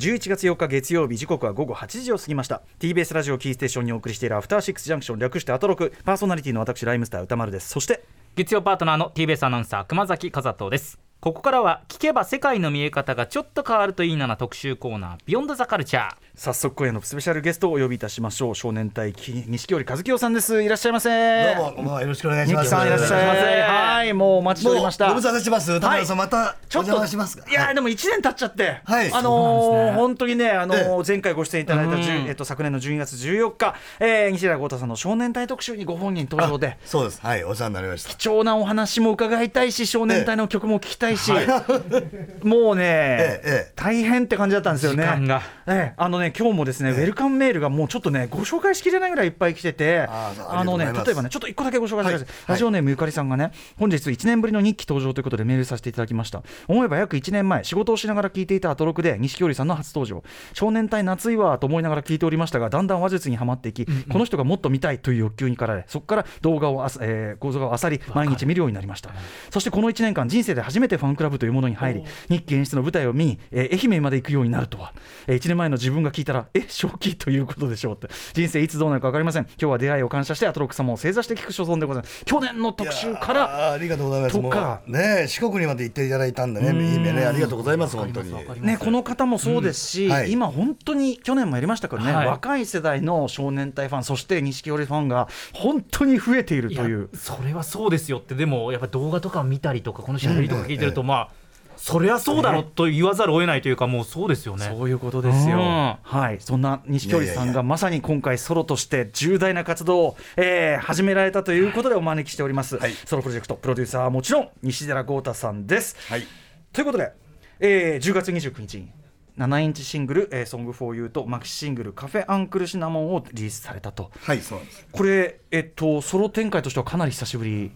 11月4日月曜日時刻は午後8時を過ぎました。TBS ラジオキーステーションにお送りしているアフターシックスジャンクション略してアトロク。パーソナリティの私ライムスター歌丸です。そして月曜パートナーの TBS アナウンサー熊崎和人です。ここからは聞けば世界の見え方がちょっと変わるといいなな特集コーナービヨンドザカルチャー早速今夜のスペシャルゲストをお呼びいたしましょう。少年隊錦織和樹さんです。いらっしゃいませ。どうもこんばんはよろしくお願いします。さんいらっしゃいませ。はい。もうお待ちしておりました。ご無沙汰してます。田村さんまたちょっとお邪魔しますいやでも一年経っちゃって、はい。あのー本当にね、あのー前回ご出演いただいた、えっと、昨年の12月14日、えー、西田豪太さんの少年隊特集にご本人登場で。そうです。はい。お世話になりました。貴重なお話も伺いたいし少年隊の曲も聞きたいし、もうね、大変って感じだったんですよね。時間が。ええ。あのね今日もですね、ウェルカムメールがもうちょっとねご紹介しきれないぐらいいっぱい来ててあのね例えばねちょっと一個だけご紹介してください、はい。ラジオネームゆかりさんがね本日1年ぶりの日記登場ということでメールさせていただきました。思えば約1年前仕事をしながら聞いていたアトロクで錦織さんの初登場。少年隊夏いわと思いながら聞いておりましたがだんだん話術にはまっていき、この人がもっと見たいという欲求に駆られそこから動画をあさ、えー、動画を漁り毎日見るようになりました。そしてこの1年間人生で初めてファンクラブというものに入り日記演出の舞台を見に、えー愛媛まで行くようになるとは、え1年前の自分が聞いたらえ正気ということでしょうって。人生いつどうなるか分かりません。今日は出会いを感謝してアトロック様を正座して聞く所存でございます。去年の特集からーありがとうございます。ね四国にまで行っていただいたんでねいい目ね。ありがとうございます本当に。ね、この方もそうですし、うんはい。今、本当に去年もやりましたけどね、はい。若い世代の少年隊ファン、そして錦織ファンが本当に増えているという。それはそうですよってでもやっぱ動画とか見たりとかこのしゃべりとか聞いてると、まあそりゃそうだろと言わざるを得ないというかもうそうですよねそういうことですよ。うんはい、そんな錦織さんがまさに今回ソロとして重大な活動を、えー始められたということでお招きしております。はいソロプロジェクトプロデューサーはもちろん西寺豪太さんです。はいということで、えー10月29日に7インチシングル「えー、Song for You」とマキシシングル「カフェアンクルシナモン」をリリースされたと。はいそうなんですこれ、えっと、ソロ展開としてはかなり久しぶり。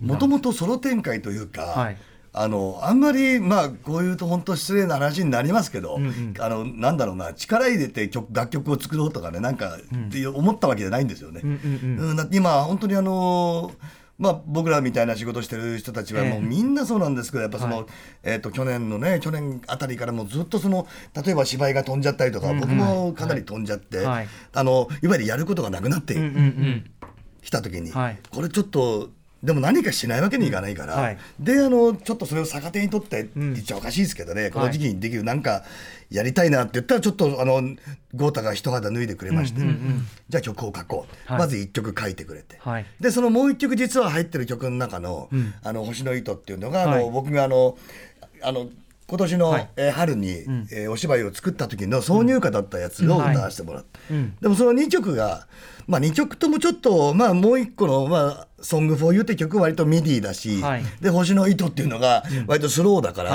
もともとソロ展開というか、はいあのあんまりまあこういうと本当失礼な話になりますけど、あのなんだろうな力入れて曲楽曲を作ろうとかねなんかって思ったわけじゃないんですよね。うんだって今本当にあのまあ、僕らみたいな仕事してる人たちはもうみんなそうなんですけどやっぱその、えー、と去年のね去年あたりからもうずっとその例えば芝居が飛んじゃったりとか、僕もかなり飛んじゃって、はい。あのいわゆるやることがなくなってうんうん。きた時に、はい。これちょっとでも何かしないわけにいかないから、はい。であのちょっとそれを逆手にとってん。言っちゃおかしいですけどね、この時期にできるなんかやりたいなって言ったらちょっとあの豪太が一肌脱いでくれまして、じゃあ曲を書こう、はい。まず1曲書いてくれて、はい。でそのもう1曲実は入ってる曲の中の「あの星の糸」っていうのが、あのはい。僕があのあの今年の、はい。えー春に、えーお芝居を作った時の挿入歌だったやつを歌わせてもらって、うん。でもその2曲が、まあ、2曲ともちょっと、まあ、もう1個の「まあ、 Song for You」って曲は割とミディだし、はい。で「星の糸」っていうのが割とスローだから、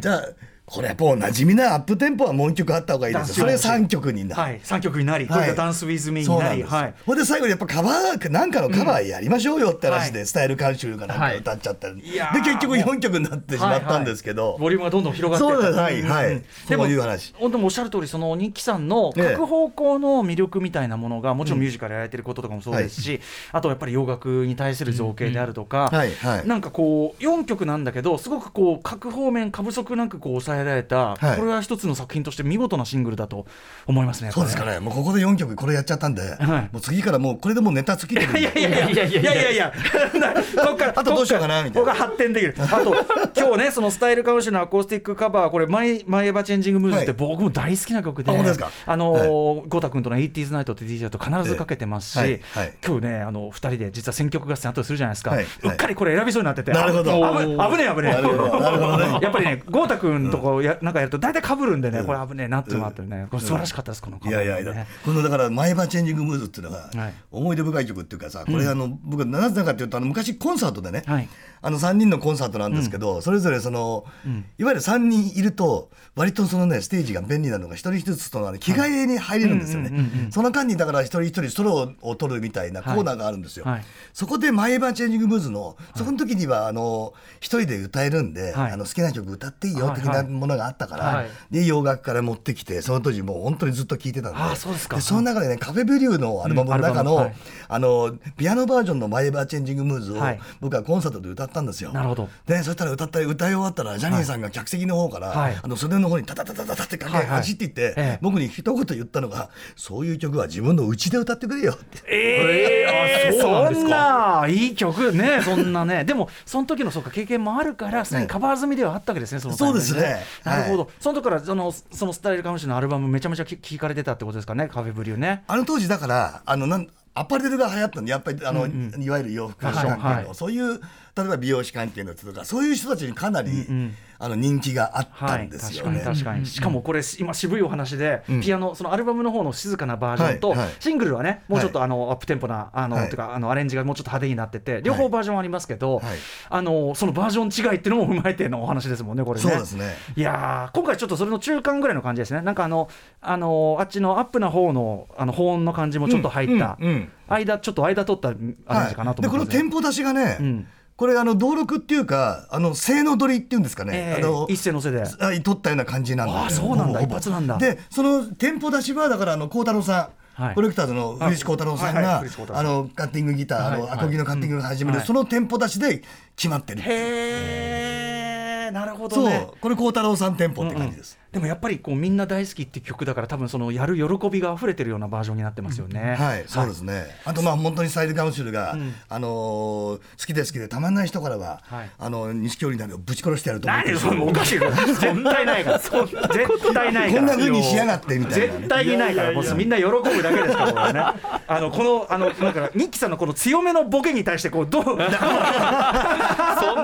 じゃあこれやっぱお馴染みなアップテンポはもう1曲あった方がいいです。よそれ3曲になる。はい、3曲になり、これが Dance with Me になんり、はい、ほんで最後にやっぱカバーなんかのカバーやりましょうよって話で、はスタイルカウンシルかなんかはい歌っちゃったり、で結局4曲になってしまったんですけど、ボリュームがどんどん広がってそうです。はい。はい、でそもういう話。本当におっしゃる通りそのニッキさんのええ。各方向の魅力みたいなものがもちろんミュージカルやられてることとかもそうですし、あとやっぱり洋楽に対する造詣であるとか、はい。はい。なんかこう4曲なんだけどすごくこう各方面過不足なくこう抑えられた、はい。これは一つの作品として見事なシングルだと思いますね。そうですかね。もうここで4曲これやっちゃったんで、はい。もう次からもうこれでもうネタ尽きてるいやいやいやいやいやいやいやからあとどうしようかなみたいなここが発展できるあと今日ねそのスタイルカウンシのアコースティックカバーこれ My My Ever Changing Moods ってはい僕も大好きな曲で、あ本当ですかあのー郷太君との 80s Night って DJ だと必ずかけてますし、ええはいはい今日ねあの2人で実は選曲合戦後でするじゃないですか、はいうっかりこれ選びそうになっててなるほどあ危危ねえ危ねえなるほどなるほどねやっぱりね郷太君とこやなんかやると大体かぶるんでね、これ危ねえなっていうのがあってね、これ素晴らしかったですこのカいやいやいや、このだから「マイバーチェンジング・ムーズ」っていうのがはい。思い出深い曲っていうかさこれあの、僕なぜだかっていうとあの昔コンサートでね、はい。あの3人のコンサートなんですけど、それぞれその、いわゆる3人いると割とそのねステージが便利なのが一人一つとのあの着替えに入れるんですよね、その間にだから一人一人ソロを取るみたいなコーナーがあるんですよ、はい。はいそこで「マイバーチェンジング・ムーズの」そこの時にはあの一人で歌えるんで、はい。あの好きな曲歌っていいよ的ないものがあったから、はい。で洋楽から持ってきてその当時もう本当にずっと聴いてたんで。あそうですか。その中でねカフェブリューのアルバムの中の,、うんあのピアノバージョンの「マイ・エバー・チェンジング・ムーズ」をはい。僕はコンサートで歌ったんですよ。なるほど。でそしたら歌った歌い終わったらジャニーさんが客席の方から、はい。あの袖の方にタタタタタタって走っていって、ええ僕に一言言ったのが「そういう曲は自分の家で歌ってくれよ」って。えー、あそうなんないい曲ねそんなねでもその時のそうか経験もあるからすでにカバー済みではあったわけですねそのタイミングそうですねなるほど、その時からそのそのスタイルカムシのアルバムめちゃめちゃ聴かれてたってことですかね？カフェブリューね。あの当時だからあのなんアパレルが流行ったんでやっぱりあの、いわゆる洋服関係の、はいはい。そういう例えば美容師関係の人とかそういう人たちにかなり、あの人気があったんですよね。確かに確かに。しかもこれ今渋いお話で、ピアノそのアルバムの方の静かなバージョンと、はい。はいシングルはねもうちょっとあの、アップテンポなあの、はい。てかあのアレンジがもうちょっと派手になってて両方バージョンありますけど、はい。あのそのバージョン違いっていうのも踏まえてのお話ですもんねこれね。そうですね。いやー今回ちょっとそれの中間ぐらいの感じですね。なんかあのあのあっちのアップな方のあの保音の感じもちょっと入った、うんうん間ちょっと間取ったアレンジかなとで思ってますね。このテンポ出しがね、うんこれあの登録っていうかあの性の取りっていうんですかね、えーあの一世のせで。あ取ったような感じなんだ。あそうなんだ。一発なんだ。でそのテンポ出しはだからあの孝太郎さん、はい。コレクターズの古市孝太郎さんがあのカッティングギター、あはいはい。のアコギのカッティングが始める、はいそのテンポ出しで決まってる、へえなるほどそう。ねこれ孝太郎さんテンポって感じです、でもやっぱりこうみんな大好きって曲だから多分そのやる喜びが溢れてるようなバージョンになってますよね。はい、そうですね。あとまあ本当にサイドカウンシルが、ん。あのー好きで好きでたまんない人からは、はい。あの錦織などをぶち殺してやると思ってる。何それおかしい 絶対ないから。絶対ないから。こんな風にしやがってみたいな、ね。絶対にないからもうみんな喜ぶだけですからこれね。あのこのあのなんかニッキさんのこの強めのボケに対してこうどう そん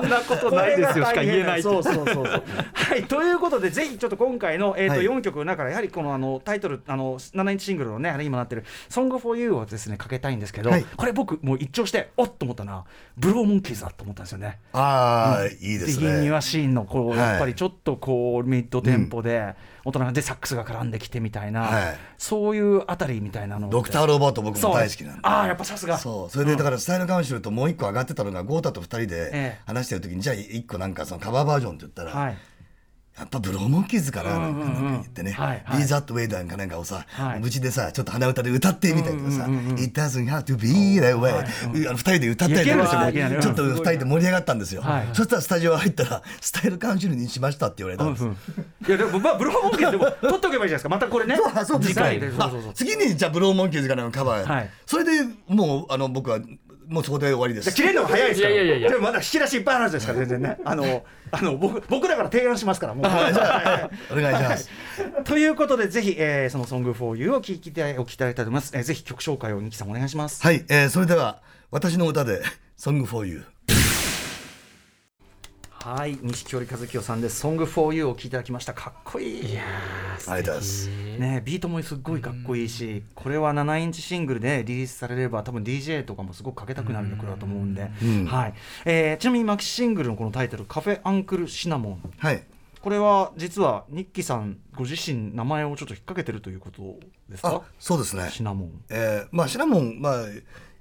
なことないですよしか言えないそうそうそうそう。はいということでぜひちょっと今回の、えーとはい。4曲の中からやはりこのあのタイトルあの7インチシングルのねあれ今なってる「Song for You」をですねかけたいんですけど、はい。これ僕もう一聴しておっと思ったのはブローモンキーズだと思ったんですよね。ああ、いいですね。ワシーンのこうはい。やっぱりちょっとこうミッドテンポで大人がでサックスが絡んできてみたいな、はい。そういうあたりみたいなの。ドクターロボット僕も大好きなんで。ああやっぱさすが。そう。それでだからスタイルカウンシルともう一個上がってたのが豪太と二人えでえ話してる時にじゃあ一個なんかそのカバーバージョンって言ったら、はいやっぱブローモンキーズかななんか言ってねうんうんうんはい「はい。Be That Way」なんかなんかをさはい。無事でさちょっと鼻歌で歌ってみたりとかさうんうんうんうん「It doesn't have to be that way」あの二人で歌ったりとかしてちょっと二人で盛り上がったんですよ。はい。そしたらスタジオ入ったら「スタイルカウンシルにしました」って言われたんです。うんいやでもまあブローモンキーズでも 取っとけばいいじゃないですか。またこれねそうです。次にじゃあブローモンキーズからのカバー、はい。それでもうあの僕はもうそこで終わりです。切れるのが早いですから。いやいやいやでもまだ引き出しいっぱいあるんですから全然ね。あのあの僕僕らから提案しますからもう。はい。じゃあお願いします、ということでぜひ、えーその「Song for You」を聴きたいお聞きいただきたいと思います、えーぜひ曲紹介をニキさんお願いします。はい、えーそれでは私の歌で「Song for You」はい錦織和樹さんです「Song for You」を聴いていただきました。かっこいい。ありがとうございますね、ビートもすっごいかっこいいし、これは7インチシングルでリリースされれば多分 DJ とかもすごくかけたくなる曲だと思うんで、うん。はい。えーちなみにマキシシングルのこのタイトル「カフェアンクルシナモンはい」これは実はニッキさんご自身名前をちょっと引っ掛けてるということですあかそうですね。シナモン。えーまあシナモンまあ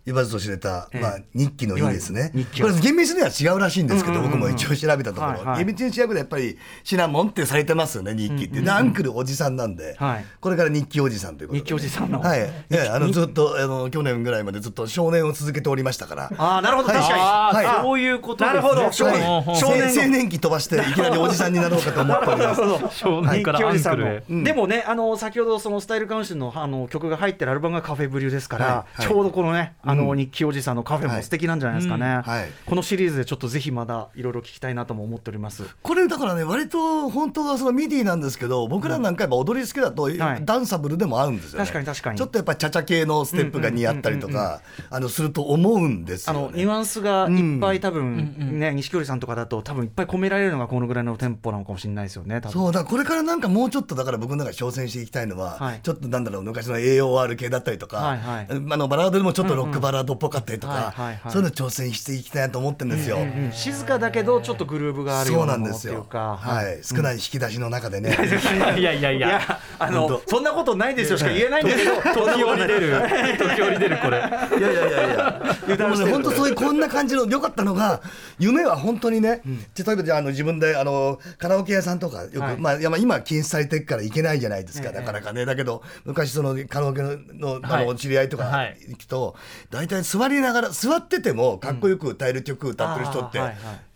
言わずと知れた、ええ。まあ、日記の意味ですね。これ厳密には違うらしいんですけど、うんうんうん。僕も一応調べたところ、はいはい。厳密に調べたらやっぱりシナモンってされてますよね日記って、でアンクルおじさんなんで、はい。これから日記おじさんということで、日記おじさんの。はい、ええあのずっとあの去年ぐらいまでずっと少年を続けておりましたから。ああなるほど。はい。確かに、あはい。あそういうことですね。なるほど。少年。はい。少年の。青年期飛ばしていきなりおじさんになろうかと思っております。少年からアンクルへうん。でもねあの先ほどそのスタイルカウンシルのあの曲が入ってるアルバムが Café Bleu ですから、はい。はい。ちょうどこのねあのうんニッキおじさんのカフェもはい。素敵なんじゃないですかね、うんはい。このシリーズでちょっとぜひまだいろいろ聞きたいなとも思っております。これだからね割と本当はそのミディなんですけど僕らなんかやっぱ踊り好きだと、はい。ダンサブルでも合うんですよね。確かに確かに。ちょっとやっぱチャチャ系のステップが似合ったりとかあのすると思うんですよ、ね、あのニュアンスがいっぱい多分、ね錦織さんとかだと多分いっぱい込められるのがこのぐらいのテンポなのかもしれないですよねそうだこれからなんかもうちょっとだから僕の中で挑戦していきたいのは、はい。ちょっとなんだろう昔の AOR 系だったりとか、はいはい。あのバラードでもちょっとロッククバラードっぽかったりとか、はいはいはい。そういうの挑戦していきたいなと思ってるんですよ。うん静かだけどちょっとグルーヴがあるよそううなものっなんですよ。ていうか。はい、少ない引き出しの中でね。いやいやいいや。やあのそんなことないですよしか言えないんだけど時折出る。時折出るこれ。いやいやいや。いや。でもね、本当そういうこんな感じの良かったのが、夢は本当にね、例えばじゃああの自分であのカラオケ屋さんとかよく、はい。まあ今禁止されてるから行けないじゃないですか。なかなかね。だけど昔そのカラオケののあはい。の知り合いとかはい。行くと、大体座りながら座っててもかっこよく歌える曲歌ってる人って、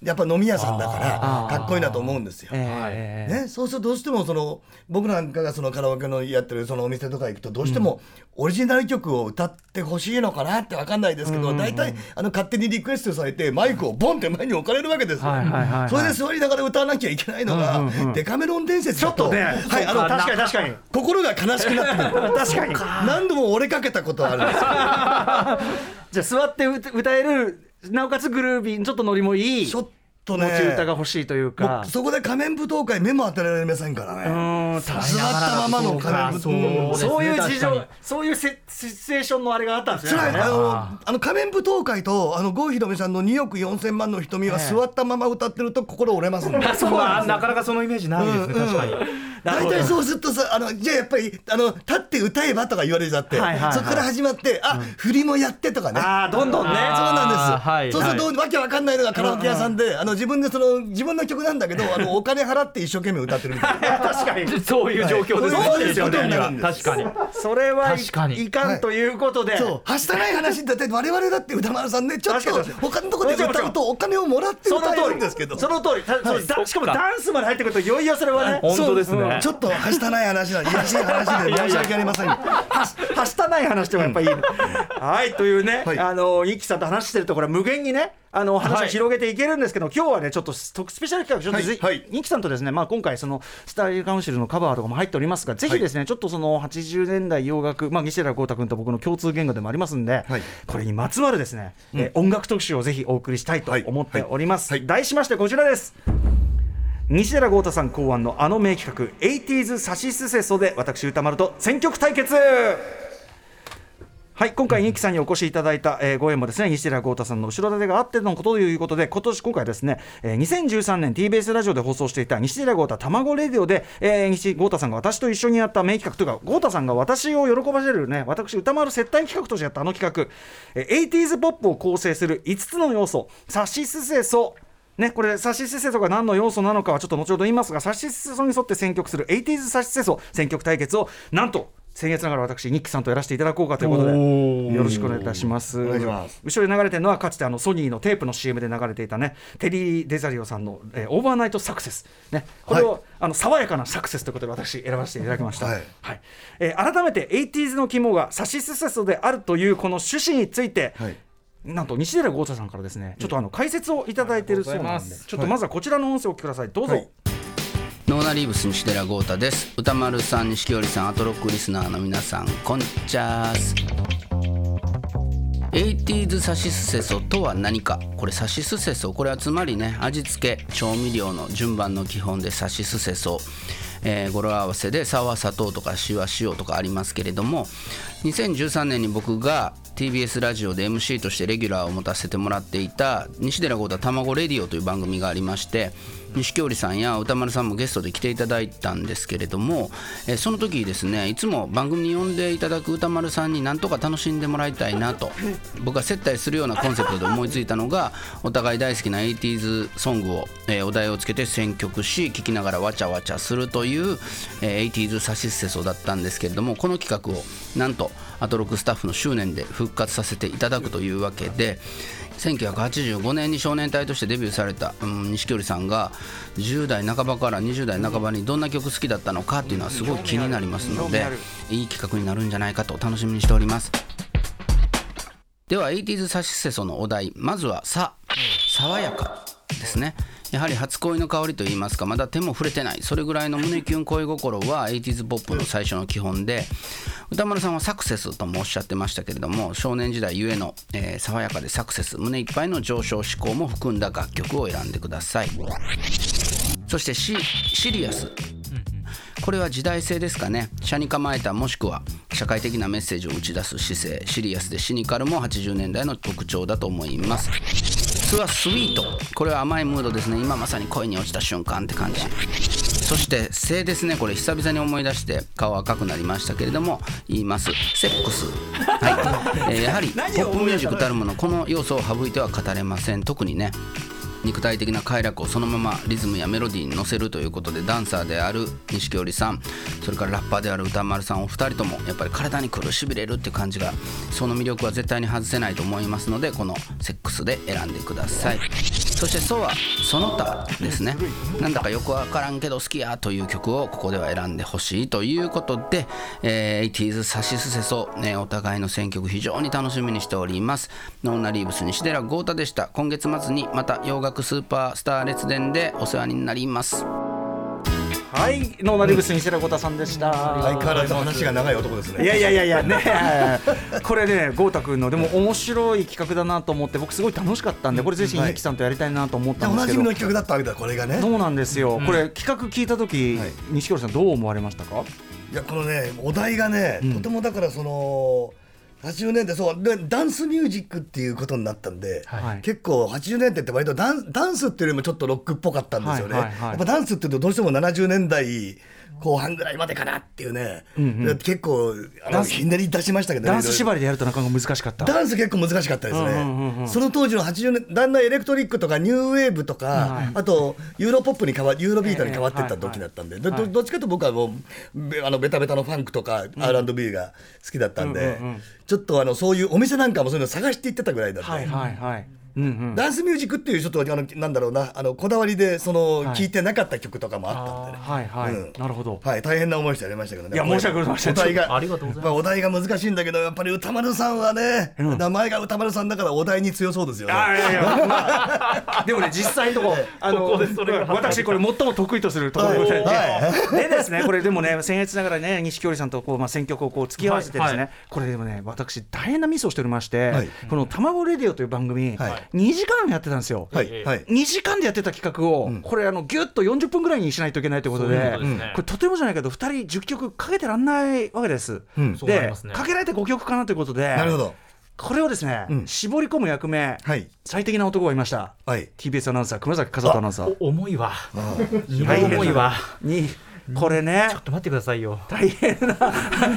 やっぱ飲み屋さんだからかっこいいなと思うんですよ。ええね、そうするとどうしてもその僕なんかがそのカラオケのやってるそのお店とか行くとどうしてもオリジナル曲を歌ってほしいのかなって分かんないですけど大体あの勝手にリクエストされてマイクをボンって前に置かれるわけですそれで座りながら歌わなきゃいけないのがデカメロン伝説ちょっとねはいあの確かに確かに。心が悲しくなってくる。確かに。何度も折れかけたことあるんですよ じゃあ座って歌歌えるなおかつグルービーちょっとノリもいい。ちょっと持ねち歌が欲しいというもかうそこで仮面舞踏会目も当てられませんからうね座ったままの仮面舞踏そうそういう事情そういうセシチュエーションのあれがあったんですねはあのあの仮面舞踏会とあの郷ひろみさんの2億4千万の瞳はええ。座ったまま歌ってると心折れます んで。そうはなかなかそのイメージないですね、確かに。大体そうするとさあのじゃあやっぱりあの立って歌えばとか言われちゃって、はいはいはい。そこから始まってあ、振りもやってとかね。ああどんどんね。そうなんです、はいそうすると、わけわかんないのがカラオケ屋さんで、あの自分でその自分の曲なんだけど あのお金払って一生懸命歌ってるみたいな。確かに。そういう状況ですね。そうですよねそういう確かに。それはい確かに。いかんということで、そう。はしたない話だって我々だって歌丸さんねちょっと他のところで歌うとお金をもらってその歌え通りるんですけど。その通り。たそうだしかもダンスまで入ってくるといよいよそれはね。本当ですね。そううんちょっとはしたない話なんで、いやしい話で申し訳ありません。ははしたない話でもやっぱいい、はいというね、はい。あの一輝さんと話してるところは無限にねあの話を広げていけるんですけど、今日はねちょっとススペシャル企画ちょっとぜ、はい。はい。一輝さんとですねまあ今回そのスタイルカウンシルのカバーとかも入っておりますがぜひですね、ちょっとその80年代洋楽まあ西寺豪太君と僕の共通言語でもありますんで、はい。これにまつわるですね、えー音楽特集をぜひお送りしたいとはい思っております、はい。はい。題しましてこちらです西寺豪太さん考案のあの名企画 80s サシスセソで私歌丸と選曲対決はい今回、ニキさんにお越しいただいた、えーご縁もですね西寺豪太さんの後ろ盾があってのことということで、今年今回ですね、えー2013年 TBS ラジオで放送していた西寺豪太卵レディオで、えー西豪太さんが私と一緒にやった名企画というか、豪太さんが私を喜ばせるね、私歌丸接待企画としてやったあの企画、えー 80s ポップを構成する5つの要素、サシスセソ。ね、これ、サシスセソが何の要素なのかはちょっと後ほど言いますが、サシスセソに沿って選曲する 80s サシスセソ選曲対決を、なんと、先月ながら私、ニッキさんとやらせていただこうかということで、よろしくお願いいたします。お願いします後ろで流れてるのは、かつてあのソニーのテープの CM で流れていたね、テリー・デザリオさんの、えーオーバーナイト・サクセス。ね、これを、はいあの爽やかなサクセスということで私、選ばせていただきました。はいえー改めて、80s の肝がサシスセソであるというこの趣旨について、はいなんと西寺豪太さんからですね、ちょっとあの解説をいただいているそうなんで、ちょっとまずはこちらの音声をお聞きください。どうぞ。はい。ノーナリーブス西寺豪太です。歌丸さん錦織さんアトロックリスナーの皆さんこんちゃーす。80s サシスセソとは何か？これサシスセソ。これはつまりね味付け調味料の順番の基本でサシスセソ。えー語呂合わせでサワ砂糖とかシワ塩とかありますけれども2013年に僕が TBS ラジオで MC としてレギュラーを持たせてもらっていた西寺豪太卵レディオという番組がありまして錦織さんや歌丸さんもゲストで来ていただいたんですけれども、えーその時ですねいつも番組に呼んでいただく歌丸さんになんとか楽しんでもらいたいなと僕が接待するようなコンセプトで思いついたのが お互い大好きな 80s ソングを、えーお題をつけて選曲し聴きながらわちゃわちゃするという、えー 80s サシスセソだったんですけれどもこの企画をなんとアトロクスタッフの執念で復活させていただくというわけで1985年に少年隊としてデビューされたうん錦織さんが10代半ばから20代半ばにどんな曲好きだったのかっていうのはすごい気になりますのでいい企画になるんじゃないかと楽しみにしております。では 80s サシスセソのお題。まずは「さ」爽やか。ですね。やはり初恋の香りといいますかまだ手も触れてない。それぐらいの胸キュン恋心は 80s ポップの最初の基本で歌丸さんはサクセスともおっしゃってましたけれども少年時代ゆえの、えー爽やかでサクセス胸いっぱいの上昇志向も含んだ楽曲を選んでください。そしてシシリアス。これは時代性ですかね。社に構えたもしくは社会的なメッセージを打ち出す姿勢。シリアスでシニカルも80年代の特徴だと思います2はスイート。これは甘いムードですね。今まさに恋に落ちた瞬間って感じ。そして性ですね。これ久々に思い出して顔赤くなりましたけれども言います。セックス。はい、えーやはり ポップミュージックたるものこの要素を省いては語れません。特にね肉体的な快楽をそのままリズムやメロディーに乗せるということでダンサーである錦織さん。それからラッパーである歌丸さんお二人ともやっぱり体に苦しびれるって感じがその魅力は絶対に外せないと思いますのでこのセックスで選んでください。そして「ソ」は「その他」ですね。なんだかよくわからんけど好きやという曲をここでは選んでほしいということで、えー、80s サシスセソ、ね、お互いの選曲非常に楽しみにしております。ノーナリーブス西寺郷太でした。今月末にまた洋楽スーパースター列伝でお世話になります。はいノーナリーブス西寺郷太さんでした。相変わらず話が長い男ですね。いやいやいやいやねこれね豪太君のでも面白い企画だなと思って僕すごい楽しかったんでこれぜひはい。ニキさんとやりたいなと思ったんおなじみですけどの企画だったわけだこれがね。そうなんですよ、これ企画聞いた時、はい。錦織さんどう思われましたか？いやこのねお題がね、ん。とてもだからその80年代そうでダンスミュージックっていうことになったんで、はい。結構80年代って割とダンダンスっていうよりもちょっとロックっぽかったんですよね、はいはいはい。やっぱダンスっていうとどうしても70年代後半ぐらいまでかなっていうね、で結構あダンス。のひねり出しましたけどねダンス縛りでやるとなかなか難しかった。ダンス結構難しかったですね、うんうんうんうん。その当時の80年だんだんエレクトリックとかニューウェーブとか、はい。あとユーロポップに変わユーロビートに変わっていったええ時だったんで、はいはいどどっちかというと僕はもうべあのベタベタのファンクとか R&B が好きだったんで、うんうんうん。ちょっとあのそういうお店なんかもそういうの探していってたぐらいだったんで、はいはいはいうんうん。ダンスミュージックっていうちょっとあのなんだろうなあのこだわりでその、はい。聞いてなかった曲とかもあったんでね。はいはい、うん。なるほど。はい、大変な思いしてやりましたけどね。いや申し訳ございません。お題が、ありがとうございます。あ、お題が難しいんだけど、やっぱり宇多丸さんはね、うん。名前が宇多丸さんだからお題に強そうですよね。あいやいや、まあ。でもね実際のとこあの私これ最も得意とするところで。ござい。でですねこれでもね僭越ながらね錦織さんとこうまあ選曲をこう付き合わせてですね、はいはい。これでもね私大変なミスをしておりまして、はい。この卵レディオという番組、はい2時間やってたんですよ。はい、はい。2時間でやってた企画を、これあのギュッと40分ぐらいにしないといけないということで。ことですね。これとてもじゃないけど2人10曲かけてらんないわけです。うん。でそうなりますね。かけられて5曲かなということでなるほど。これをですね、うん。絞り込む役目、はい。最適な男がいました。はい。TBS アナウンサー熊崎和人アナウンサー。お重いわ。重いわ。にこれねちょっと待ってくださいよ。大変な。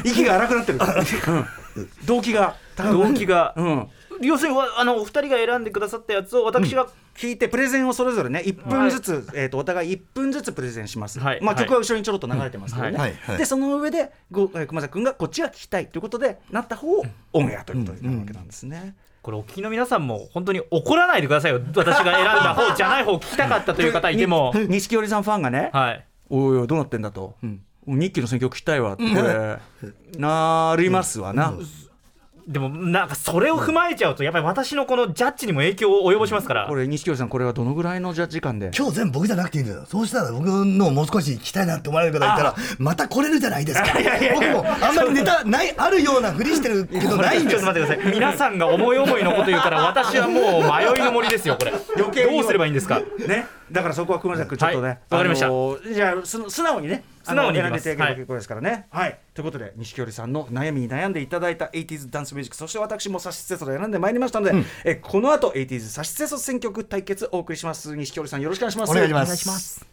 息が荒くなってる、うん、動機が。動機が。うん要するにわあのお二人が選んでくださったやつを私が、聞いてプレゼンをそれぞれね1分ずつ、えー、とお互い1分ずつプレゼンします、まあ、はい。はい曲は後ろにちょろっと流れてますけど。ね、うんはい。はい。でその上でごえー熊崎君がこっちが聞きたいということでなった方をオンエアということになるわけなんですね。これお聞きの皆さんも本当に怒らないでくださいよ。私が選んだ方じゃない方を聞きたかったという方いても。に錦織さんファンがね、はい。おいおいどうなってんだと、日記の選曲聞きたいわって、なりますわな。でもなんかそれを踏まえちゃうとやっぱり私のこのジャッジにも影響を及ぼしますから。これ錦織さんこれはどのぐらいのじゃ時間で？今日全部僕じゃなくていいんだよ。そうしたら僕のもう少し聞きたいなって思われる方いたら、また来れるじゃないですか。僕もあんまりネタない、あるようなふりしてるけどないんです ちょっと待ってください。皆さんが思い思いのこと言うから私はもう迷いの森ですよこれ。余計にどうすればいいんですか？ね、だからそこは熊崎君ちょっとね、はいわかりましたあのーじゃあす素直にね素直に選んでいただければ結構ですからね。はい、ということで錦織さんの悩みに悩んでいただいた 80s ダンスミュージックそして私もサシスセソで選んでまいりましたので、えこの後 80s サシスセソ選曲対決お送りします錦織さんよろしくお願いします。お願いします。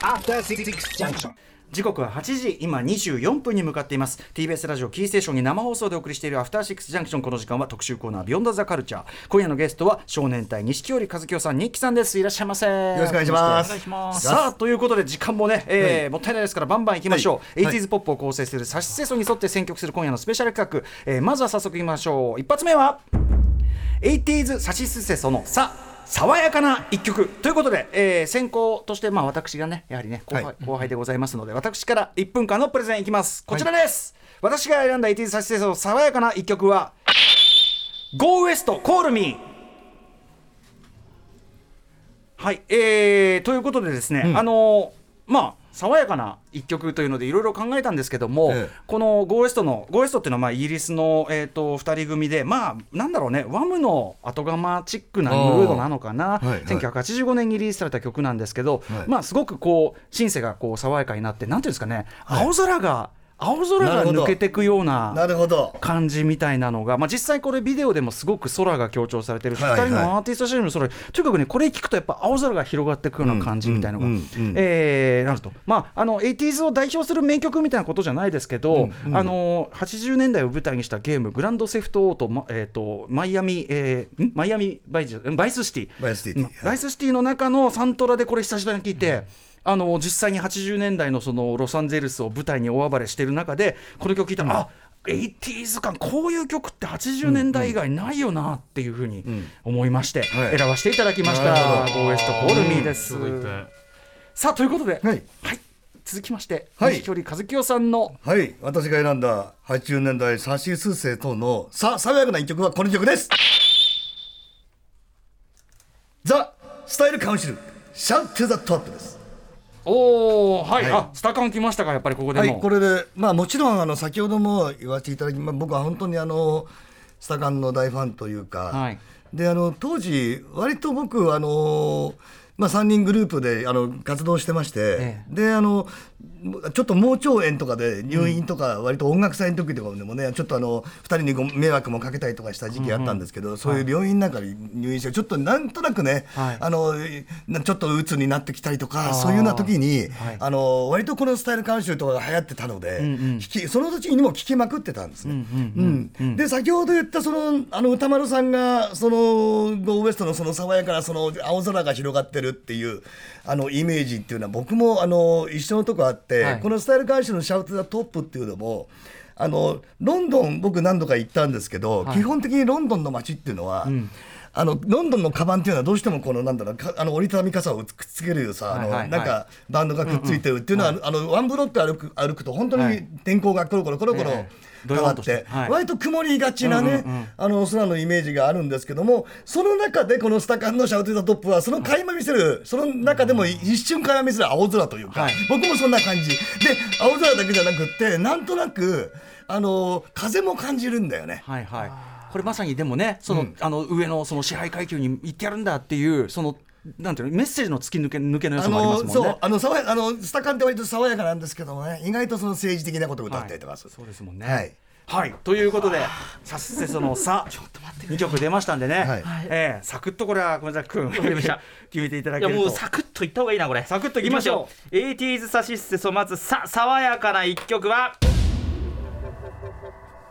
After Six Junction. 時刻は8時今24分に向かっています。TBS ラジオキーステーションに生放送でお送りしているアフターシックスジャンクションこの時間は特集コーナービヨンドザカルチャー。今夜のゲストは少年隊錦織和樹さん日記さんです。いらっしゃいませ。よろしくお願いします。お願いします。さあということで時間もね、えーもったいないですからバンバンいきましょう、はい。80s ポップを構成するサシセソに沿って選曲する今夜のスペシャル企画、えーまずは早速いきましょう。一発目は 80s サシスセソの「さ」爽やかな一曲。ということで、えー先行としてまあ私がねやはりね後輩,、はい。後輩でございますので私から1分間のプレゼンいきます。こちらです、私が選んだ 80s サシセソの爽やかな一曲は「Go West Call Me」はい、えー、ということでですね、あのーまあ爽やかな一曲というのでいろいろ考えたんですけども、ええ。この Go West の Go West っていうのはまあイギリスの、えー、と2人組でまあなんだろうねワムの後釜チックなムードなのかな、はいはい。1985年にリリースされた曲なんですけど、はい。まあすごくこうシンセがこう爽やかになってなんていうんですかね、青空が青空が抜けてくような感じみたいなのが、まあ、実際これビデオでもすごく空が強調されてるし、はいはい。2人のアーティストシーンの空とにかくねこれ聞くとやっぱ青空が広がっていくような感じみたいなのが、うんうんうんうん。えーなると。まああの 80s を代表する名曲みたいなことじゃないですけど、あの80年代を舞台にしたゲーム Grand Theft Auto、まえー、とマイアミ、えーん？マイアミバイジ Vice City。Vice City。うん Vice City の中のサントラでこれ久しぶりに聞いて、あの実際に80年代のそのロサンゼルスを舞台に大暴れしてる中でこの曲聴いたら、あ 80s 感こういう曲って80年代以外ないよなっていうふうに思いまして、はい。選ばせていただきました。なるほど「ゴーエスト・コール・ミー」です。さあということで、はい。続きまして、はい。西距離和清さんのはい。私が選んだ80年代サシスセ等のさ爽やかな一曲はこの曲です。ザ・スタイルカウンシルシャウトゥザトップですおおはい、はい。あスタカン来ましたかやっぱりここでも、はい、これで、まあ、もちろんあの先ほども言わせていただき、まあ、僕は本当にあのスタカンの大ファンというか、はい。であの当時、割と僕あの、まあ、3人グループであの活動してまして、えであのちょっと盲腸炎とかで入院とか、割と音楽祭の時とかでもねちょっとあの2人にご迷惑もかけたりとかした時期あったんですけど、そういう病院なんかに入院してちょっとなんとなくね、はい。あのなちょっと鬱になってきたりとかそういうような時に、はい。あの割とこのスタイル監修とかが流行ってたので、聞きその時にも聞きまくってたんですね。うんで先ほど言ったそのあの歌丸さんがそのゴーウエストのその爽やかなその青空が広がってるっていうあのイメージっていうのは僕もあの一緒のとこあって、はい。このスタイル監修の「シャウト・ザ・トップ」っていうのも。あのロンドン僕何度か行ったんですけど、基本的にロンドンの街っていうのは、あのロンドンのカバンっていうのはどうしてもこのなんだろうかあの折りたたみ傘をくっつけるさあの、はいはいはい。なんかバンドがくっついてるっていうのは、あのワンブロック歩く歩くと本当はい。に天候がコロコロコロコロわってて、はい。割と曇りがちなね、あの空のイメージがあるんですけどもその中でこのスタカンの「シャウト・ザ・トップ」はその垣間見せるその中でも一瞬垣間見せる青空というか、はい。僕もそんな感じ。で青空だけじゃなくってなんとなくあの風も感じるんだよね。はいはい。これまさにでもねその、あの上のその支配階級に行ってやるんだっていうそのなんていうのメッセージの突き抜け抜けの良あさもありまのすもんね。そうあのあのスタカンって割と爽やかなんですけどもね。意外とその政治的なことを歌ったりとかする、そうですもんね。はい。はい、ということで、さっせそのさ、2曲出ましたんでね、はい。ええサクッとこれは小崎君、かりました決めていただけると。もうサクッといった方がいいなこれ。サクッといきましょう。80s サシッセソまずさ爽やかな一曲は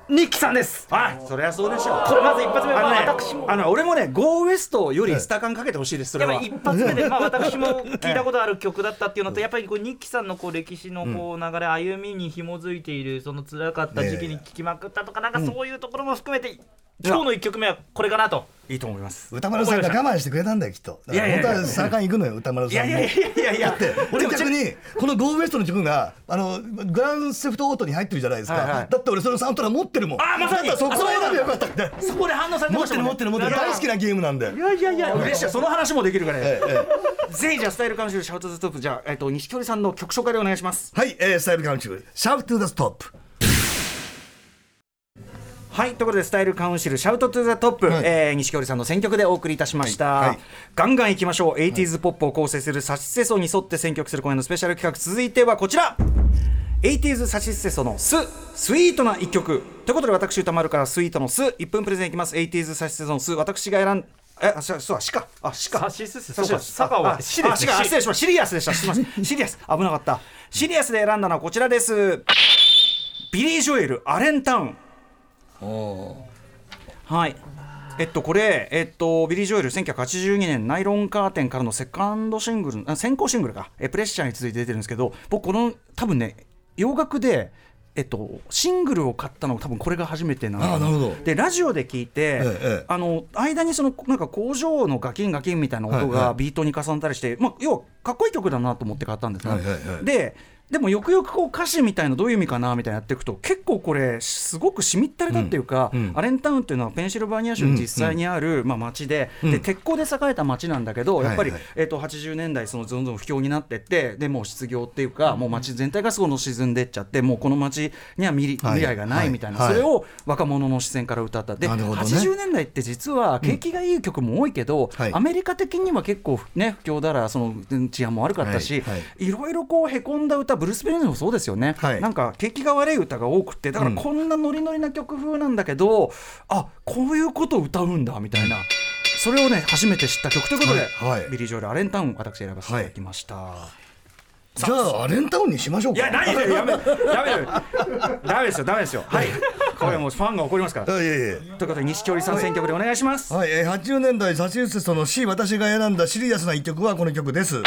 ニッキさんです。はい、そりゃそうでしょう。これまず一発目はあ私も。あの俺もね、ゴーウエストよりスタカンかけてほしいです、それは。一発目で、まあ、私も聞いたことある曲だったっていうのと、やっぱりこうニッキさんのこう歴史のこう流れ、歩みに紐づいている、その辛かった時期に聴きまくったとか、なんかそういうところも含めて、今日の1曲目はこれかなと。いいと思います。歌丸さんが我慢してくれたんだよきっと。いやいや本当はスタカン行くのよ歌丸さんもいやいやいやいやいや、俺逆にこのゴーウエストの曲があのグランセフトオートに入ってるじゃないですか、はいはい。だって俺そのサントラ持ってるもん。あまさに。そこ選べばよかった。ってそこで反応されて持っる持ましてたもんね。ってる持ってる大好きなゲームなんで。いやいやいや、嬉しい、その話もできるからね。ええええ。ぜひじゃあスタイル・カウンシル Shout to the Top。じゃあえっ、と錦織さんの曲紹介でお願いします。はい、えー、スタイル・カウンシル Shout to the Top はいということでスタイル・カウンシル Shout to the Top、はい。えー錦織さんの選曲でお送りいたしました、はい。はいガンガンいきましょう。80s ポップを構成するサシセソに沿って選曲する今夜のスペシャル企画続いてはこちら。80s サシセソのス。スイートな一曲。ということで私宇多丸からスイートのス。1分プレゼンいきます。80s サシセソのス。私が選んえあそうそうだしかあしかサシスセサシそうか佐川はしか失礼しました。シリアスでした。すみません。シリアス。危なかった。シリアスで選んだのはこちらです。ビリー・ジョエル Allentown はい。えっと、これ、えっと、ビリー・ジョエル1982年 Nylon Curtain からのセカンドシングルあ先行シングルか。え Pressure に続いて出てるんですけど僕この多分ね洋楽でえっと、シングルを買ったの多分これが初めてなんだあーなるほど。でラジオで聞いて、ええあの間にそのなんか工場のガキンガキンみたいな音はいはい。がビートに重なったりして、まあ、要はかっこいい曲だなと思って買ったんですね、はいはいはい。ででもよくよくこう歌詞みたいなどういう意味かなみたいなやっていくと結構これすごくしみったれたっていうか、うんうんアレンタウンっていうのはペンシルバニア州に実際にある、まあ、町で,、で鉄鋼で栄えた町なんだけどやっぱり、えー、と80年代そのどんどん不況になってってでもう失業っていうか、もう町全体がその沈んでっちゃってもうこの町には未,、はい。未来がないみたいな、はい。それを若者の視線から歌った。で、ね。80年代って実は景気がいい曲も多いけど、はい。アメリカ的には結構ね不況だらそのうん治安も悪かったし、いろいろこうへこんだ歌ブルース・ペリンズもそうですよね、はい。なんか景気が悪い歌が多くてだからこんなノリノリな曲風なんだけど、あこういうことを歌うんだみたいな。それをね初めて知った曲ということで、はいはい。ビリー・ジョエル・アレンタウン私選ばせていただきました、じゃあアレンタウンにしましょうか。いや何でやめやめダメですよ。ダメですよ。はい。これもうファンが怒りますから。いやいやということで西京里さん選曲でお願いします、はい、えー、80年代サチューセットの C 私が選んだシリアスな一曲はこの曲です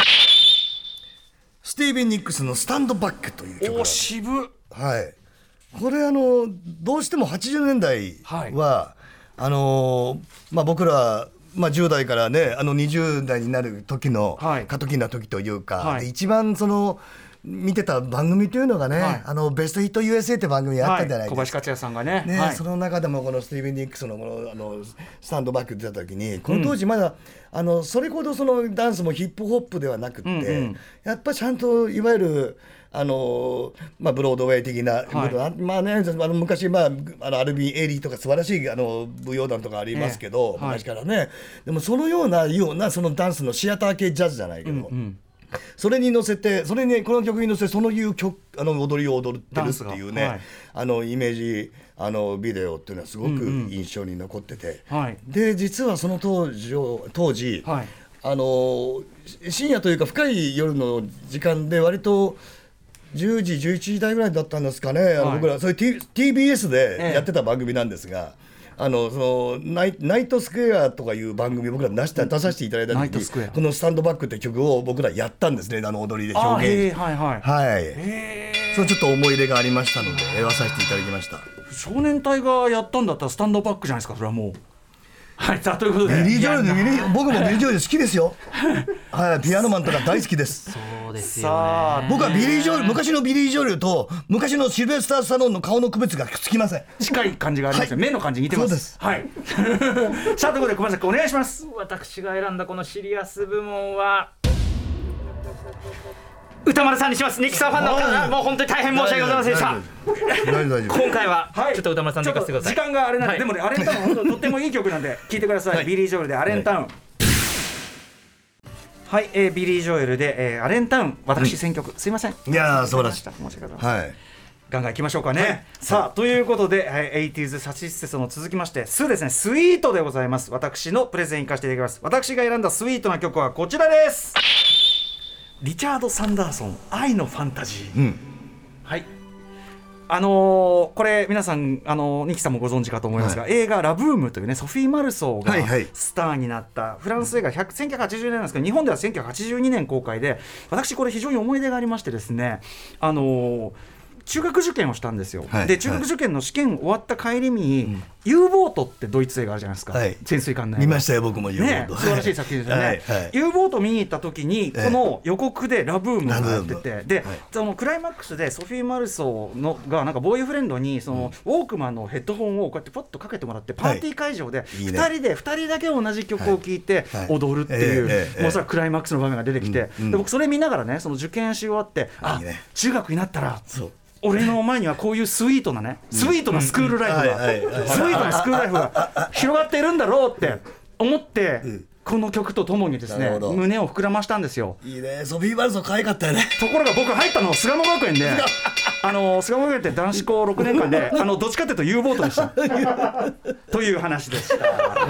スティービン・ニックスの「スタンドバック」という曲おが渋はい。これあのどうしても80年代は、あのまあ僕らまあ、10代からねあの20代になる時のはい。過渡期な時というか、はい。で一番その見てた番組というのがね、はい。あのベストヒット USA って番組あったじゃないですか、小林克也さんがねねはい。その中でもこのスティーブン・ニックスのこのあのスタンドバック出た時にこの当時まだ、あのそれほどそのダンスもヒップホップではなくって、うんうん。やっぱちゃんといわゆるあのまあ、ブロードウェイ的な、はい。まあね、あの昔、まあ、あのアルビン・エリーとか素晴らしいあの舞踊団とかありますけど、ええ。はい。昔からね。でもそのようなようなそのダンスのシアター系ジャズじゃないけど、それに乗せてそれにこの曲に乗せてそのいう曲あの踊りを踊ってるっていうね、はい。あのイメージあのビデオっていうのはすごく印象に残ってて、はい。で実はその当時を当時、はい。あの深夜というか深い夜の時間で割と10時11時台ぐらいだったんですかね、あのはい。僕らそれ、T、TBS ええ。でやってた番組なんですが。あのそのナイナイトスクエアとかいう番組僕ら出した出させていただいた時にこの「スタンドバック」って曲を僕らやったんですねあの踊りで表現。ーはいはい。はい。へそれちょっと思い入れがありましたので選ばさせていただきました。ー少年隊がやったんだったら Stand Back じゃないですかそれはもう。はいさあということでビリー・ジョエル僕もビリー・ジョエル好きですよ。はい。ピアノマンとか大好きです。そうですよさあ僕はビリー・ジョエル昔のビリー・ジョエルと昔のシルベスター・スタローンの顔の区別がつきません。近い感じがありますね、目の感じ似てます。そうです。はい。さあということで小林さんお願いします。私が選んだこのシリアス部門は宇多丸さんにします。ニッキさんファンの方もう本当に大変申し訳ございませんでした。大丈夫大丈夫。今回ははい。ちょっと宇多丸さんで行かせてください。時間があれなんで、はい。でもね Allentown とってもいい曲なんで聴いてください、ビリー・ジョエルで Allentown はい、えービリー・ジョエルで、えー Allentown 私選曲、すいませんいやー素晴らしい申し訳はいガンガンいきましょうかね。さあということで、はい、80s サシスセソの続きまして、スーですね、スイートでございます。私のプレゼン行かせていただきます。私が選んだスイートな曲はこちらです。リチャード・サンダーソン、愛のファンタジー。うんはい。あのーこれ皆さん、あのーニキさんもご存知かと思いますが、映画「ラブーム」というねソフィー・マルソーがはいはい。スターになったフランス映画100 1980年なんですけど日本では1982年公開で私これ非常に思い出がありましてですねあのー中学受験をしたんですよ、はい。で中学受験の試験終わった帰りに、U ボートってドイツ映画あるじゃないですか、はい。潜水艦の見ましたよ僕も U ボねート、素晴らしい作品ですよね、はいはい。U ボート見に行った時にこの予告でラブームがやっててで、はい。そのクライマックスでソフィー・マルソーのがなんかボーイフレンドにその、ウォークマンのヘッドホンをこうやってポッとかけてもらってパーティー会場でいいね。2人で2人だけ同じ曲を聴いてはい。踊るっていう、ええええもうそれはクライマックスの場面が出てきて、うんうん。で僕それ見ながらねその受験し終わってあ中学になったら俺の前にはこういうスイートなね、スイートなスクールライフが、はいスイートなスクールライフが広がっているんだろうって思って、この曲とともにですね胸を膨らましたんですよ。いいね。ソフィー・バルソン可愛かったよね。ところが僕入ったの巣鴨学園であの巣鴨学園って男子校6年間で あのどっちかっていうと U ボートでした。という話でした。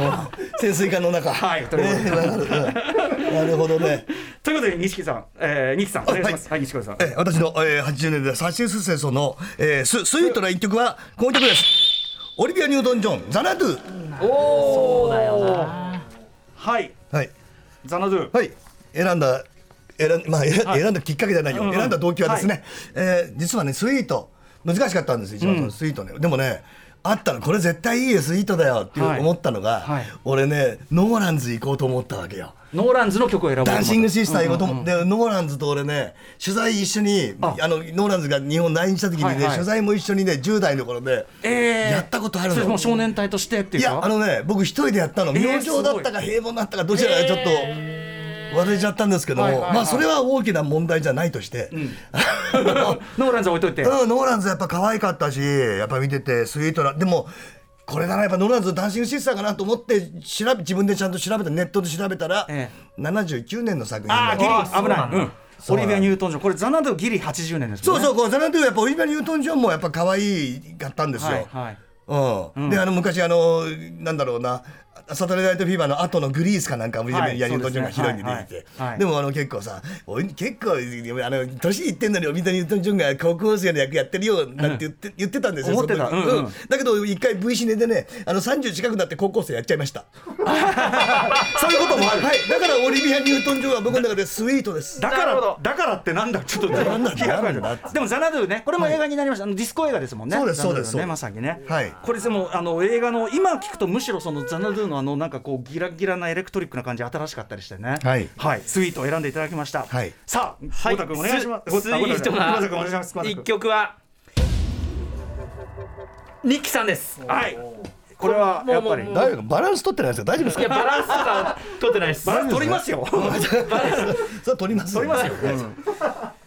潜水艦の中。はいということで。なるほど。ね。ということで錦さん、えー、錦さんお願いします。はい、錦織さん。え私の、えー、80年代サシス戦争の、えー、ススイートな一曲はこの曲ですオリビア・ニュートン・ジョンザナドゥ。そうだよな。はい、はい。ザナドゥ。はい。選んだ選ん,、まあ、選んだきっかけじゃないよ、うんうん。選んだ動機はですね、えー実はねスイート。難しかったんです一番。そのスイートね、でもねあったのこれ絶対いいよスイートだよっていうはい。思ったのが、はい。俺ねノーランズ行こうと思ったわけよノーランズの曲を選ぼうと思ったダンシングシスターいうことも、でノーランズと俺ね取材一緒にあ。のノーランズが日本来日した時にね、取材も一緒にね10代の頃で、えー。やったことあるの。それも少年隊としてっていか。いうやあのね僕一人でやったの。えー明星だったか平凡だったかどちらかちょっと忘れちゃったんですけどまあそれは大きな問題じゃないとして、ノーランズ置いといて、うん、ノーランズやっぱ可愛かったしやっぱ見ててスイートな。でもこれならやっぱノーランズ Dancing Sister かなと思って調べ自分でちゃんと調べたネットで調べたら、え79年の作品。だああギリ危ない、うん、オリビア・ニュートン・ジョンこれ Xanadu ギリ80年ですもね。そうんそうこう Xanadu やっぱオリビア・ニュートン・ジョンもやっぱ可愛かったんですよ、はいはい。うん。であの昔あのなんだろうなサタデーナイトフィーバーの後のグリースかなんかオリビア・はいニュートン・ジョンがヒロインで出てて、そうですねはいはい。でもあの結構さおい結構あの年いってんのにオリビア・ニュートン・ジョンが高校生の役やってるよなんて言って,、言ってたんですよ思ってた。うんうん。だけど一回 V シネでねあの30近くなって高校生やっちゃいました。そういうこともある。はい。だからオリビア・ニュートン・ジョンは僕の中でスイートです。だからだからってなんだちょっとでもザナドゥねこれも映画になりました、あのディスコ映画ですもんねそうですそうですまさにね、はいこれでもあの映画の今聞くとむしろそのザナドゥのあのなんかこうギラギラなエレクトリックな感じ新しかったりしてね。はい。スイートを選んでいただきました、はい。さあはい。太田君お願いします。ススイートな熊崎君お願いします。熊崎一君曲はニッキさんです。はい。これはやっぱりもうもう大丈夫バランス取ってないですか大丈夫ですか？いやバランスとか取ってないです。バランス取りますよ。それ取ります取りますよ、